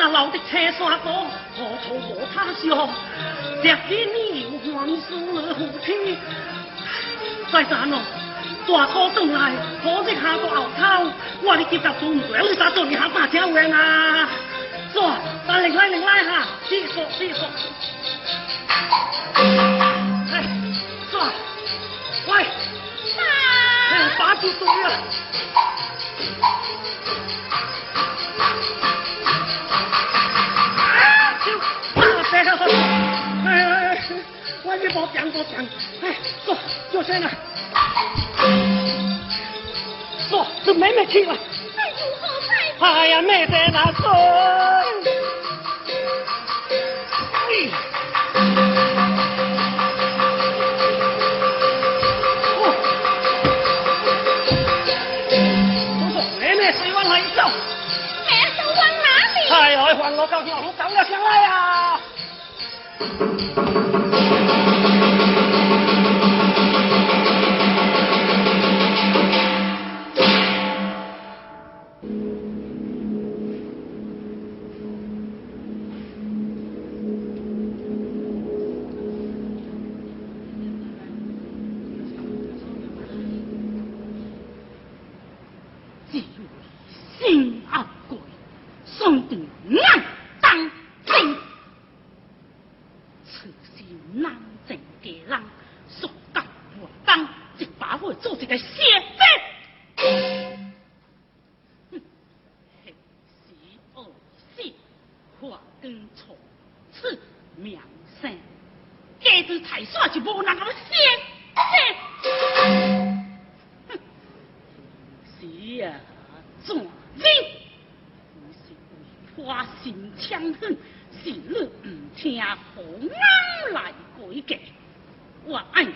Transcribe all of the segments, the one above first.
那老的车刷多，何苦和他相？这天呢又还输了。再三了，大哥进来，可惜下到牛头，我的节奏做唔对，我做你下大招赢啊！左，大另拉，另力哈，必输，必输。哎，喂，哎，住手了。讲多讲，哎，坐，就在那。坐，这妹妹去了。哎，如何？哎呀，没在那走。哎。走，妹妹谁往哪里走？妹妹往哪里？哎，我走诉老龙，咱们！我刚来改革我爱你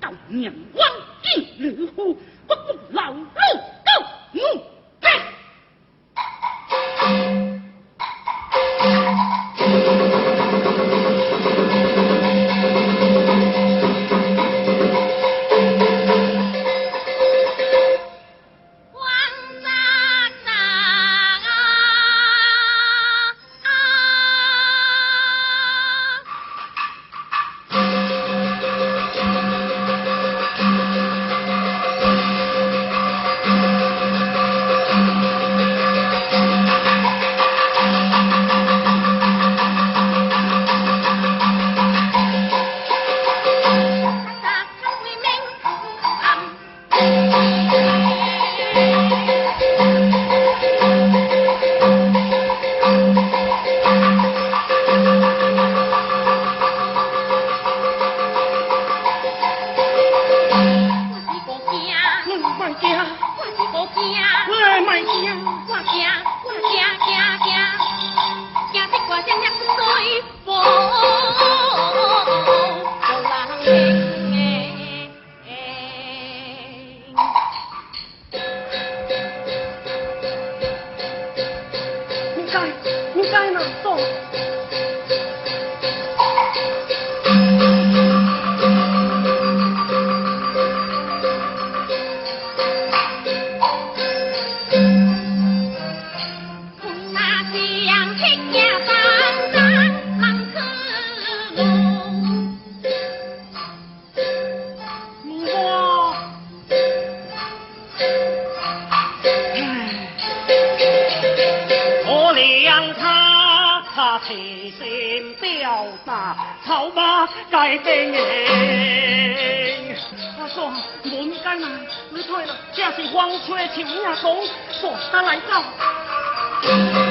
到眼光尽人乎不顾老弱病残他来到。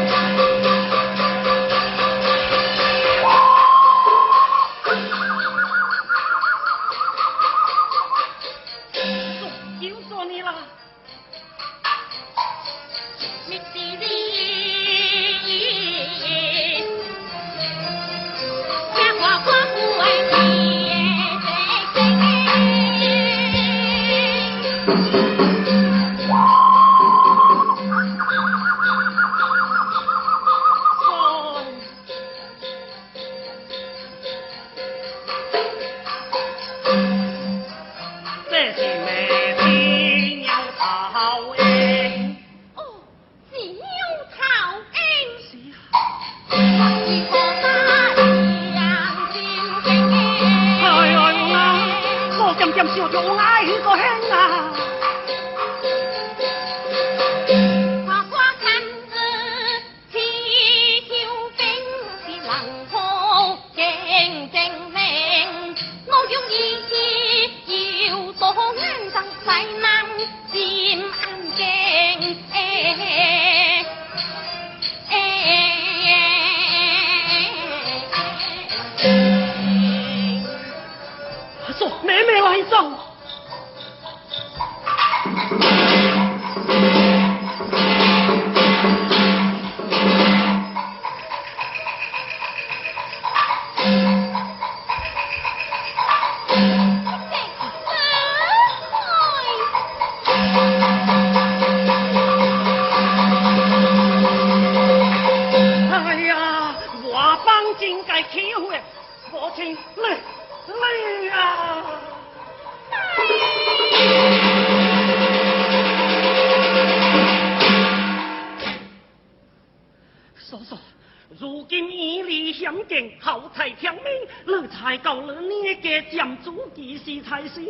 几时才是。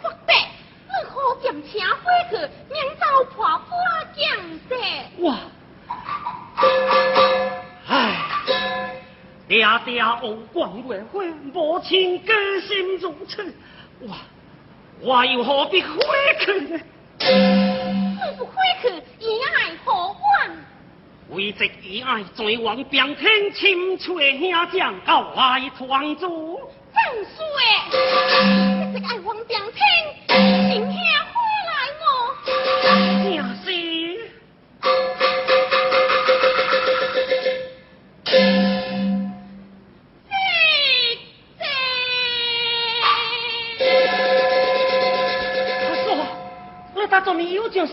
发白，何敢请回去？明朝破。哇！唉，爹爹王冠月花，母亲甘心如此，哇我又何必回去呢？我不回去。为这以爱全王平天深仇的兄长，到来团聚正衰，这直爱王平天今兄回来哦，正衰，正。他说，那他怎么又正？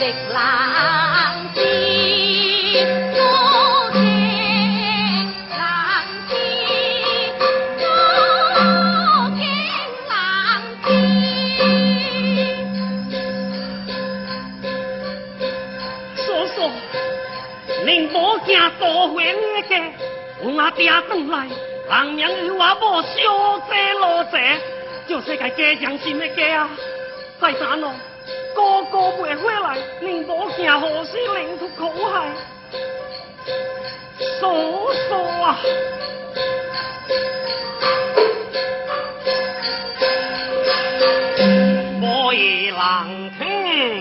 直冷箭，多情冷箭，多情冷箭。叔叔，您无惊多远嘅，我爹转来，人名有我无小姐老姐，就是个家长心的家啊，再啥咯？个个袂回来，宁保惊何时领出苦海。傻傻啊！我以浪吞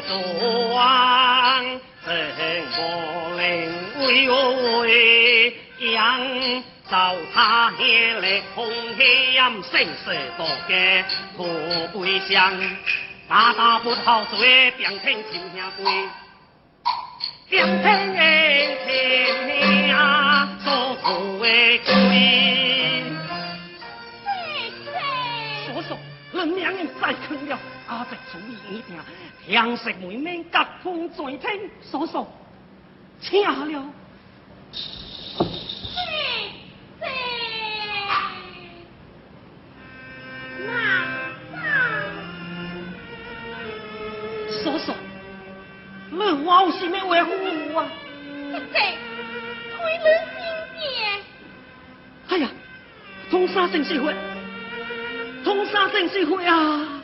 船，我令为何人就他害来？空气焰声势大，嘅徒悲伤。大大不陶醉，变成亲兄弟，变成亲兄做父的鬼。叔叔，老娘人再坑了，阿伯注意一点，天食未明，甲风在天，叔叔，请了。Wow. 叔叔，你我有什么话好话啊？这推你心。哎呀，通杀生死会，通杀生死会啊！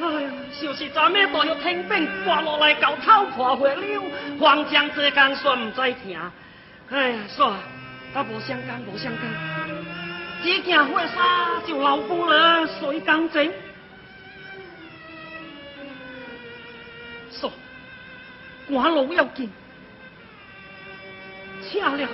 哎呀，就是昨们大约天兵刮落来，搞头破血了，皇江这间算唔知行。哎呀，算，他无相干，无相干。这件婚纱就老夫了，谁敢争？我老要紧，吃了。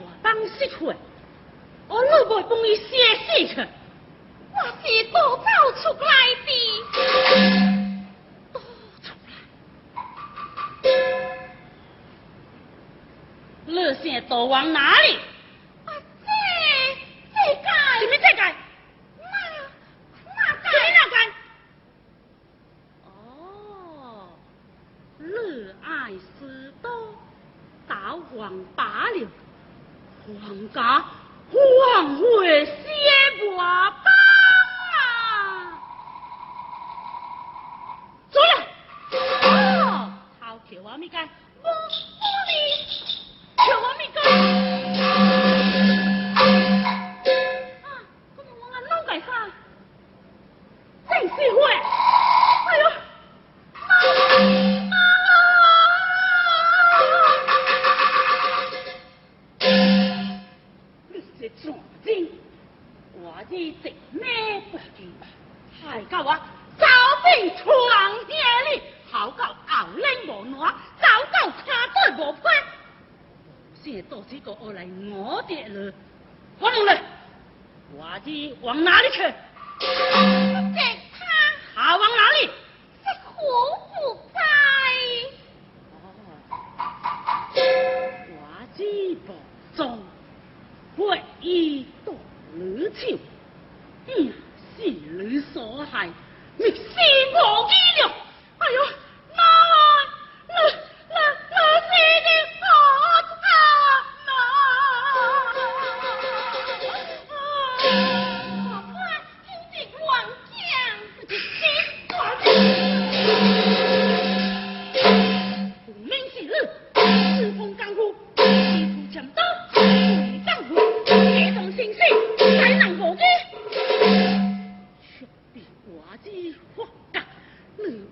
我当失魂，我你却帮伊写诗去，我是多跑出来的，多出来，那些都往哪里？Có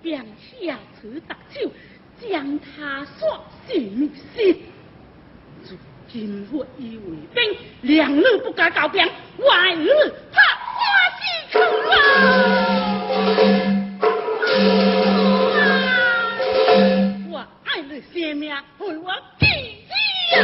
便下此毒手，将他杀性命息。如今我已为兵，两日不敢告兵，万日怕花西城啊！我爱日性命，为我弟弟呀！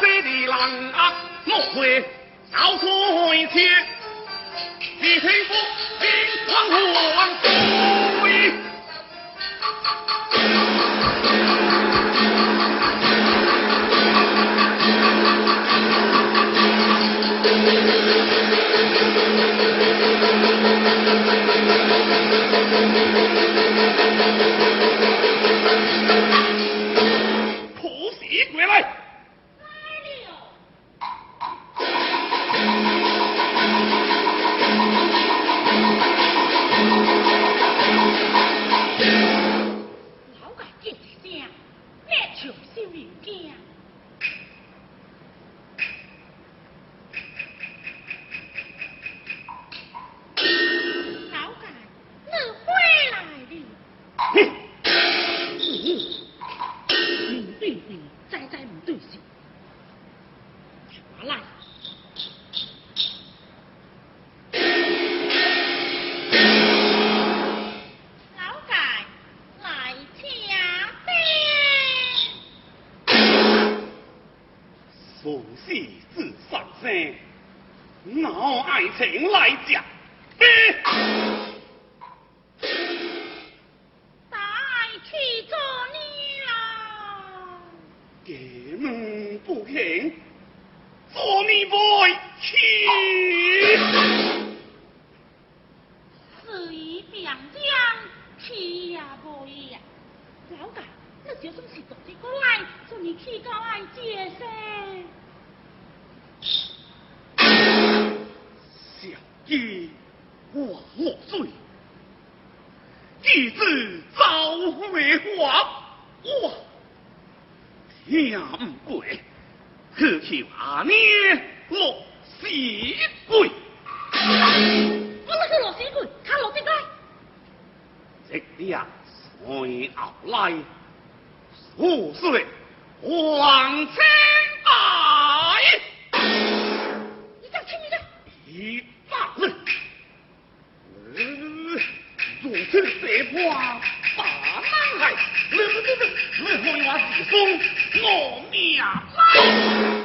这里人啊，我 làng 你听 ngọc 归 thank you. 这两岁后来，护士黄千百，你叫什么呀？一把人，如此这般把男孩，你你你你，你我，我命来。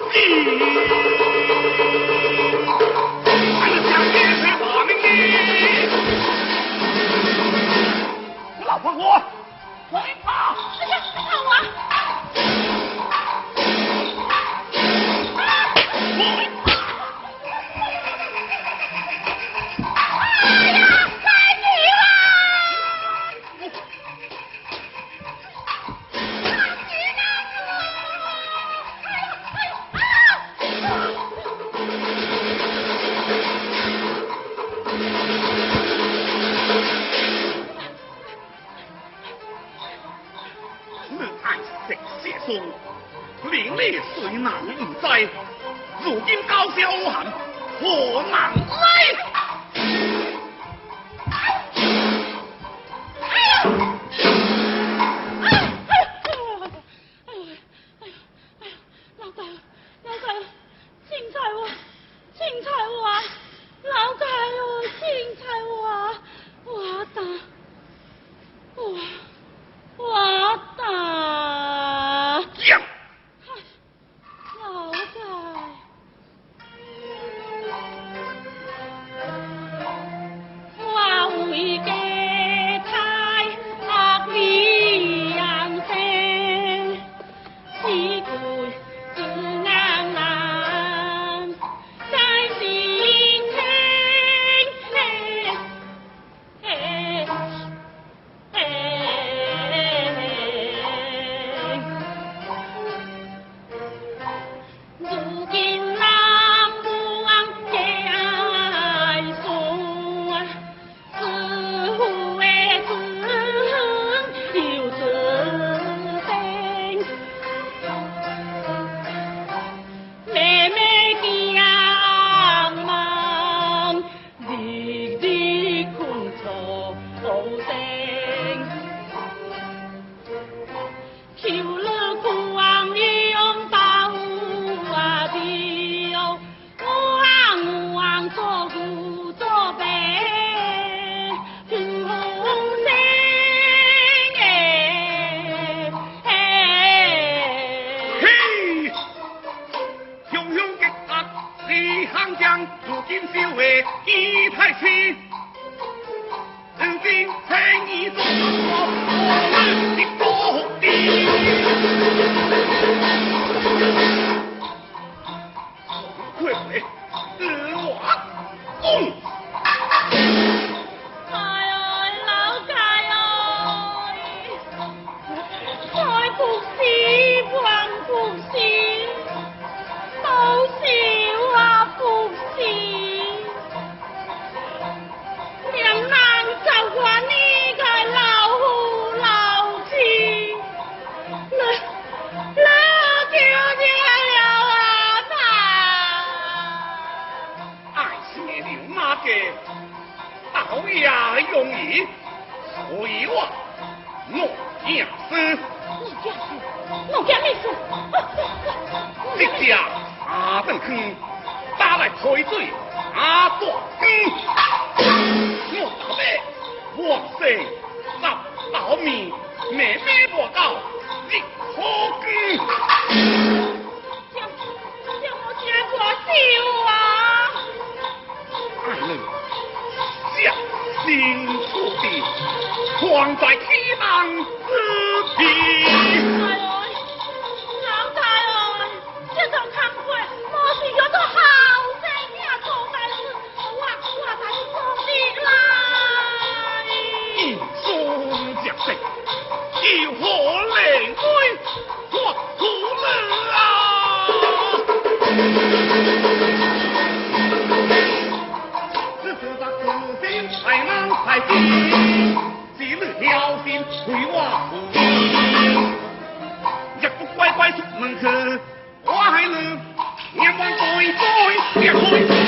你，还是想捏碎我命？你老婆婆。Hải binh, 我，若不乖乖出门去，我还能 thủy hoàng.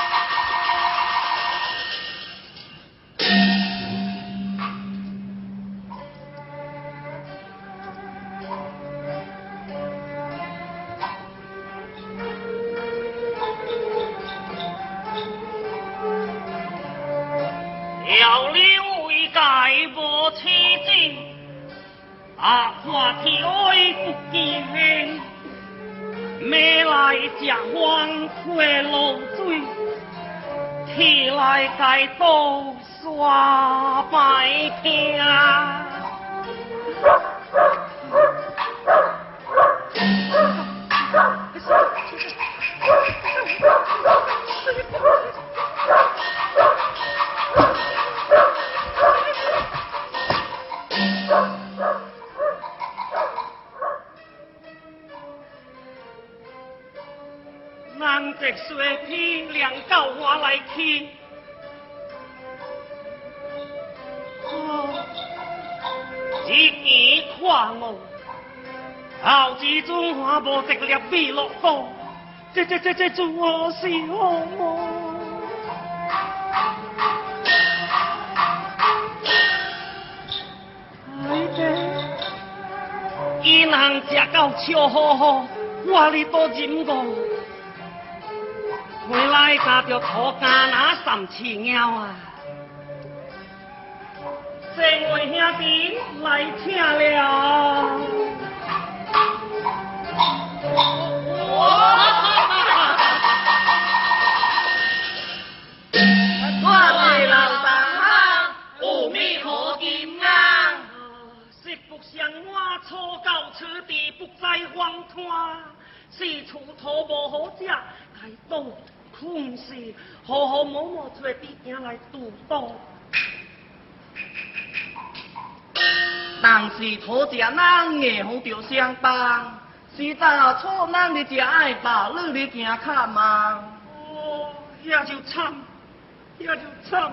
天爱不见，没来家黄花露水，起来该多耍白听。去，哦，一见看我，后之中我无直粒米落河，这这这这做是何么？哎爹，伊人食到笑呵呵，我哩多忍过。回来家着土家那三次鸟啊！这位兄弟来请了。我为老大有米可金啊！实不相我初到此地不再荒滩，四处土无好食，太多。困死，好好摸摸找弟兄来度道。但是土家人硬好着相帮，是大错人你只爱把你你行卡吗？哦，遐就惨，遐就惨。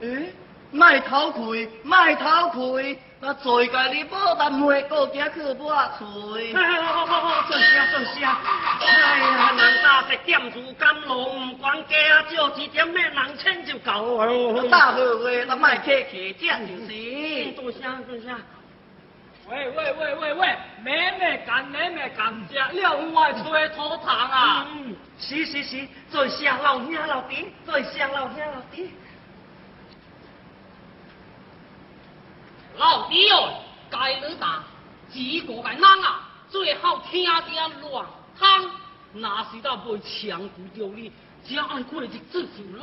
诶，卖偷窥，卖偷窥。我做家你保单会过行去抹嘴。好好好，做声做声。哎呀，人打一点如甘露，不管加少一点咩，人请就够了。大好话，咱卖客气，这就是。做声做声。喂喂喂喂喂，妹妹干妹妹干食了，我吹土糖啊！嗯，是是是，做声老兄老弟，做声老兄老弟。老弟哦，该你打，几个个人啊，最好听点乱汤，那是到被强扶着你，只爱过日子就人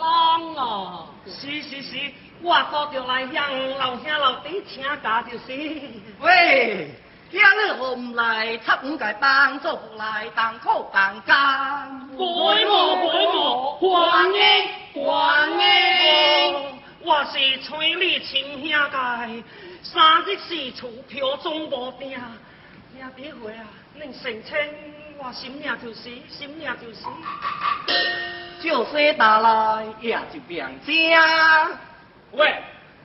啊。是是是，我多着来向老兄老弟请假就是。喂，今日何唔来？出五界帮做来当苦当甘。拜我拜我，欢迎欢迎。我是催你亲兄弟。三日四处飘总无定，兄弟会啊，恁成亲，我心命就是，心命就是。就说打来也就变家。喂，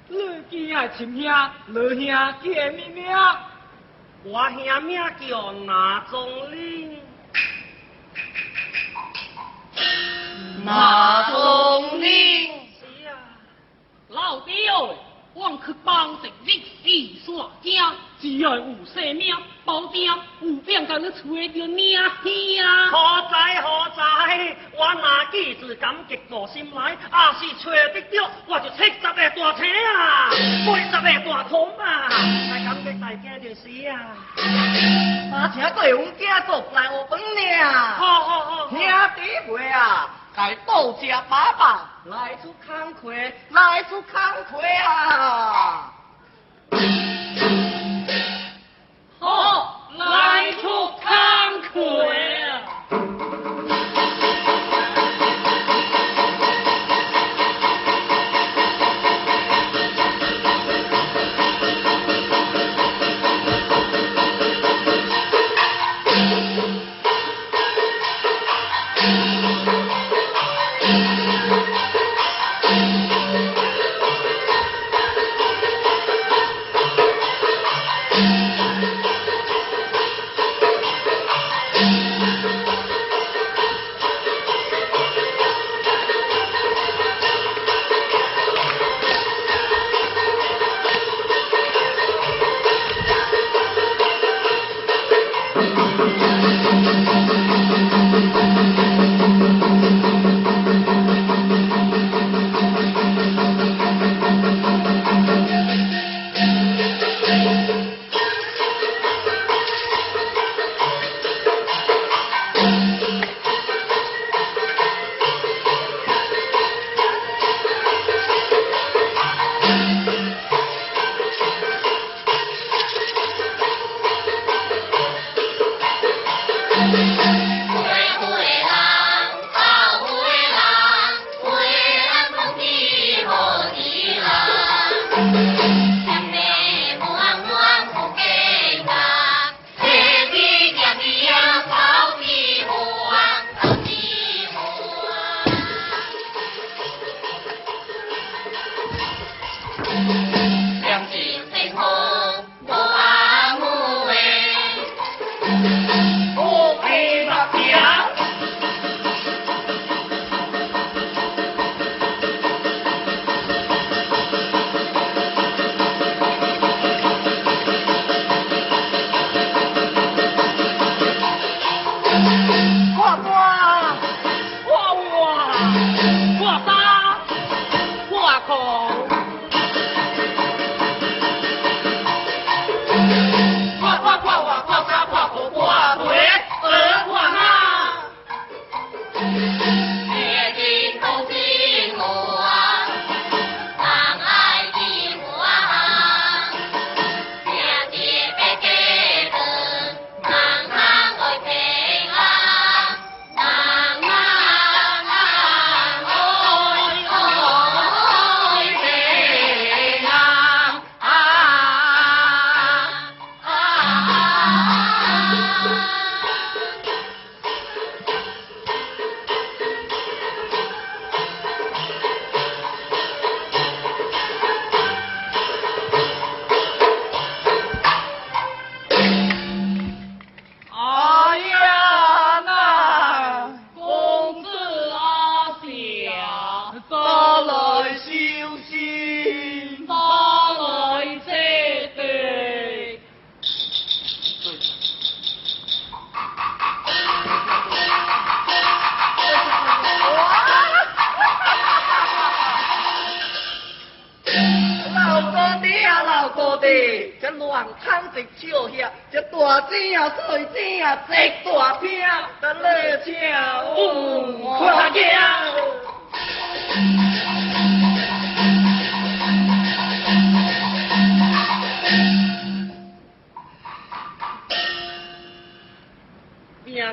你今爱亲兄，你兄叫咩名？我兄名叫拿宗林。拿宗林。是啊，老弟哦。我去帮食历史山家，只要有生命保证，有病甲你吹着命听。好在好在，我拿几子感激过心来，啊是吹得着，我就七十个大车啊，八十个大桶啊，来感激大家就是啊。把车对阮家做来我本呢。好好好，兄弟妹啊。该多谢爸爸来出慷慨，来出慷慨啊！慷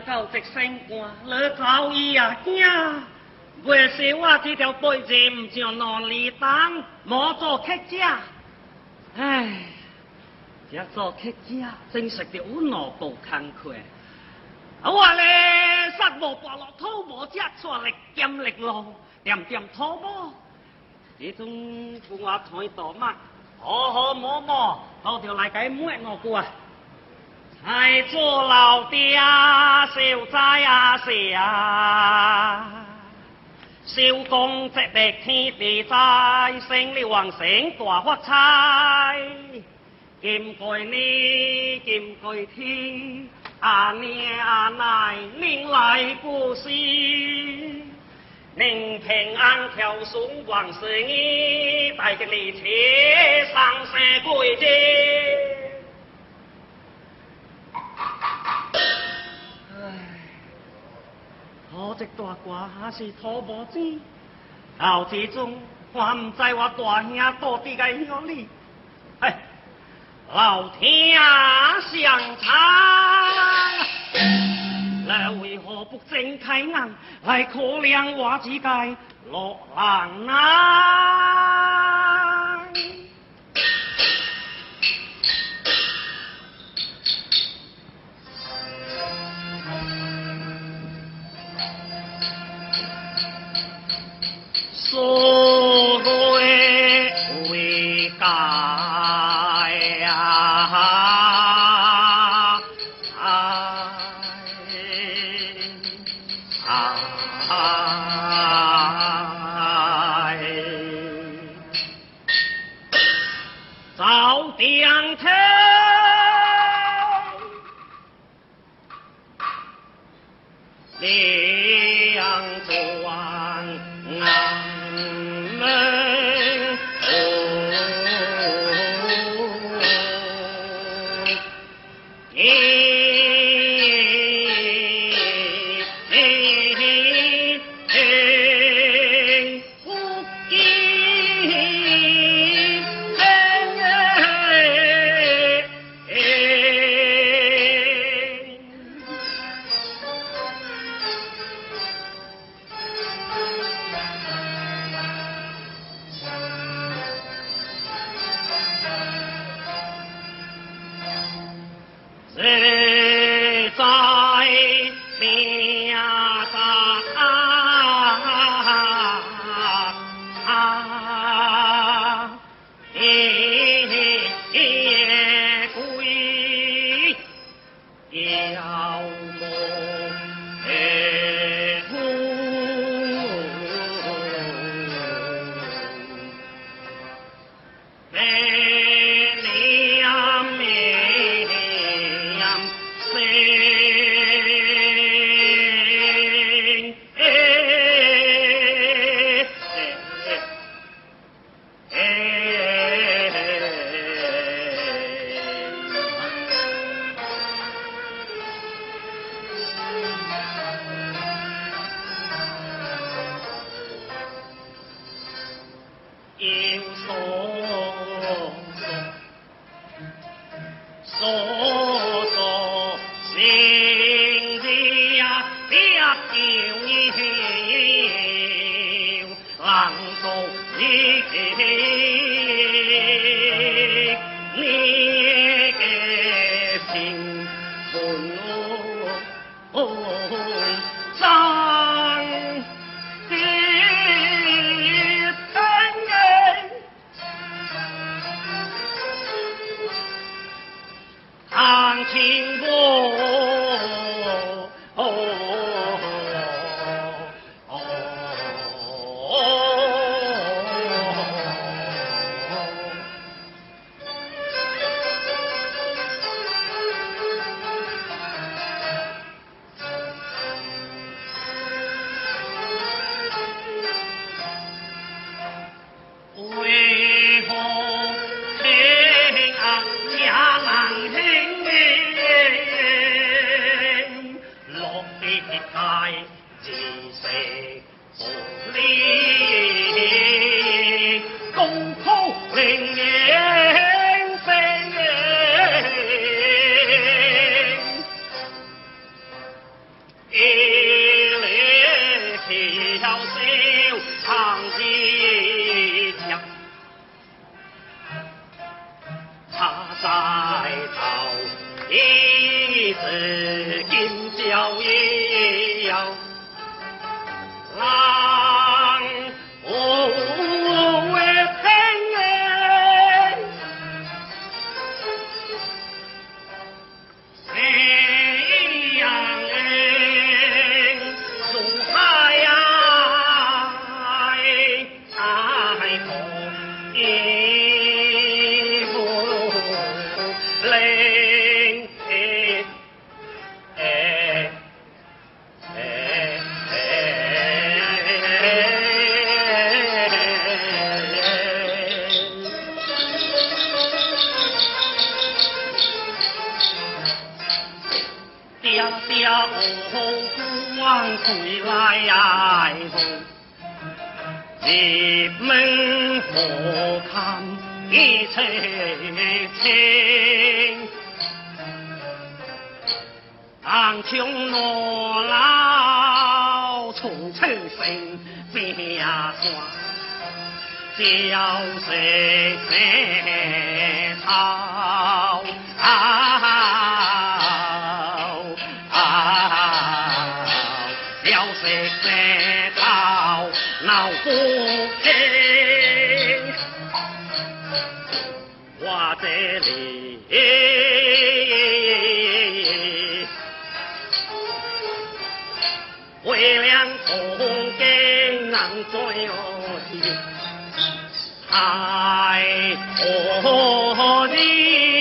到直升官，你走伊啊惊！为是我这条背子唔像南里当，莫做客家。唉，这做客家真实的有脑部坎坷。啊我咧杀无拔落土无只错力兼力浪，点点土毛。这种富我台大乜，好好摸摸，好条来解抹我过。爱做老爹，少仔啊少，少公直力天地在，胜利旺盛大发财。金贵你，金贵天，阿娘阿奶您来不是？宁平安条顺万事意，带着你车上山归我这大官还是土无知，到之中我唔知我大兄到底该向你，哎，老天相残，你为何不睁开眼来可怜我这个落难啊？苏瑞回家呀，两桌啊。听过。风吹生边花叫谁谁好好好叫谁谁好难追哦的，爱，哦的。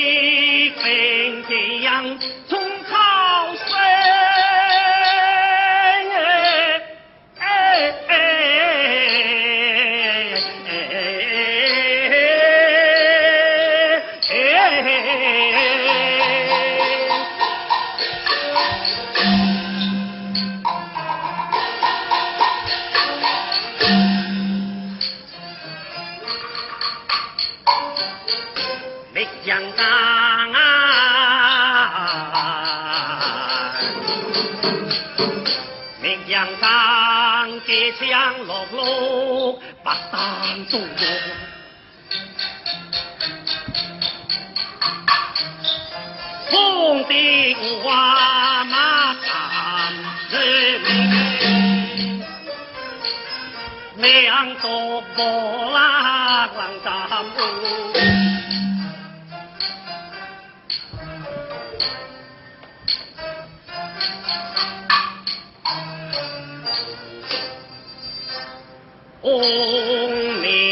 不当多านตุหงส์ดิ้งว 功名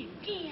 车。惊。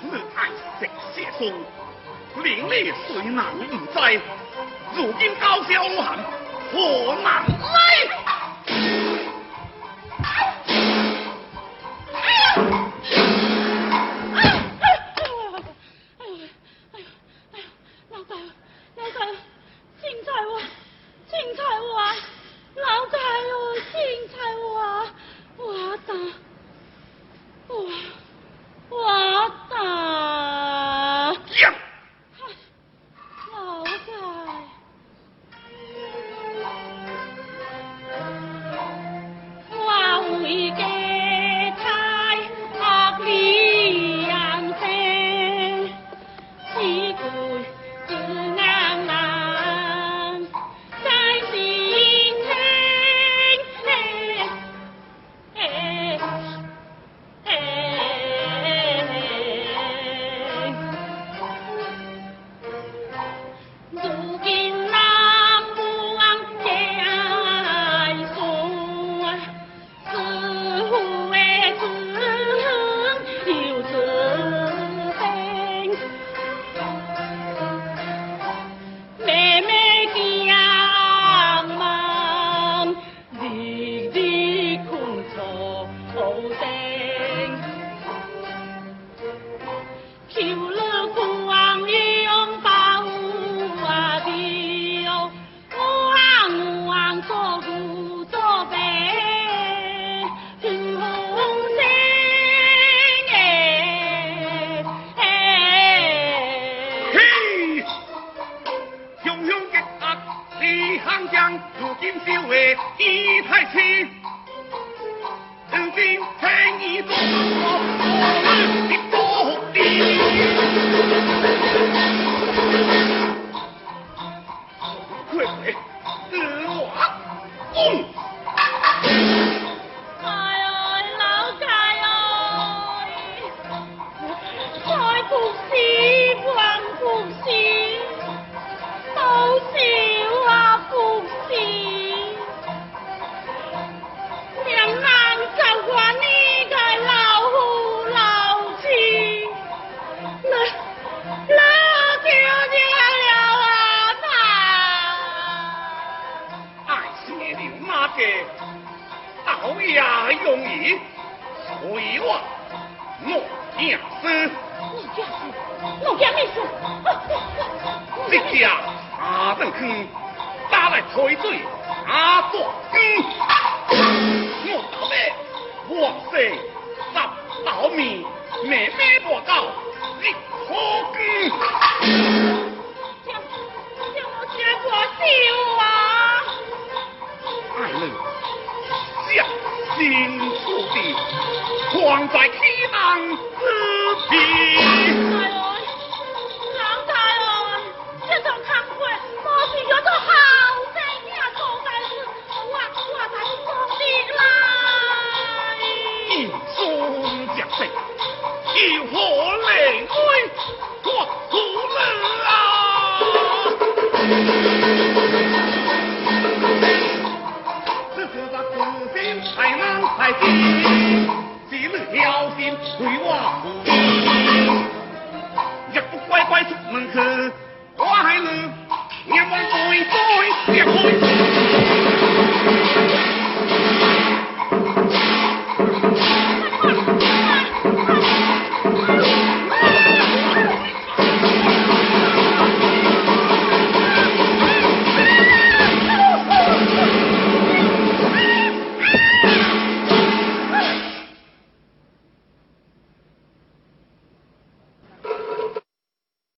自爱直雪松，名利谁能不栽？如今高烧老寒，何能赖？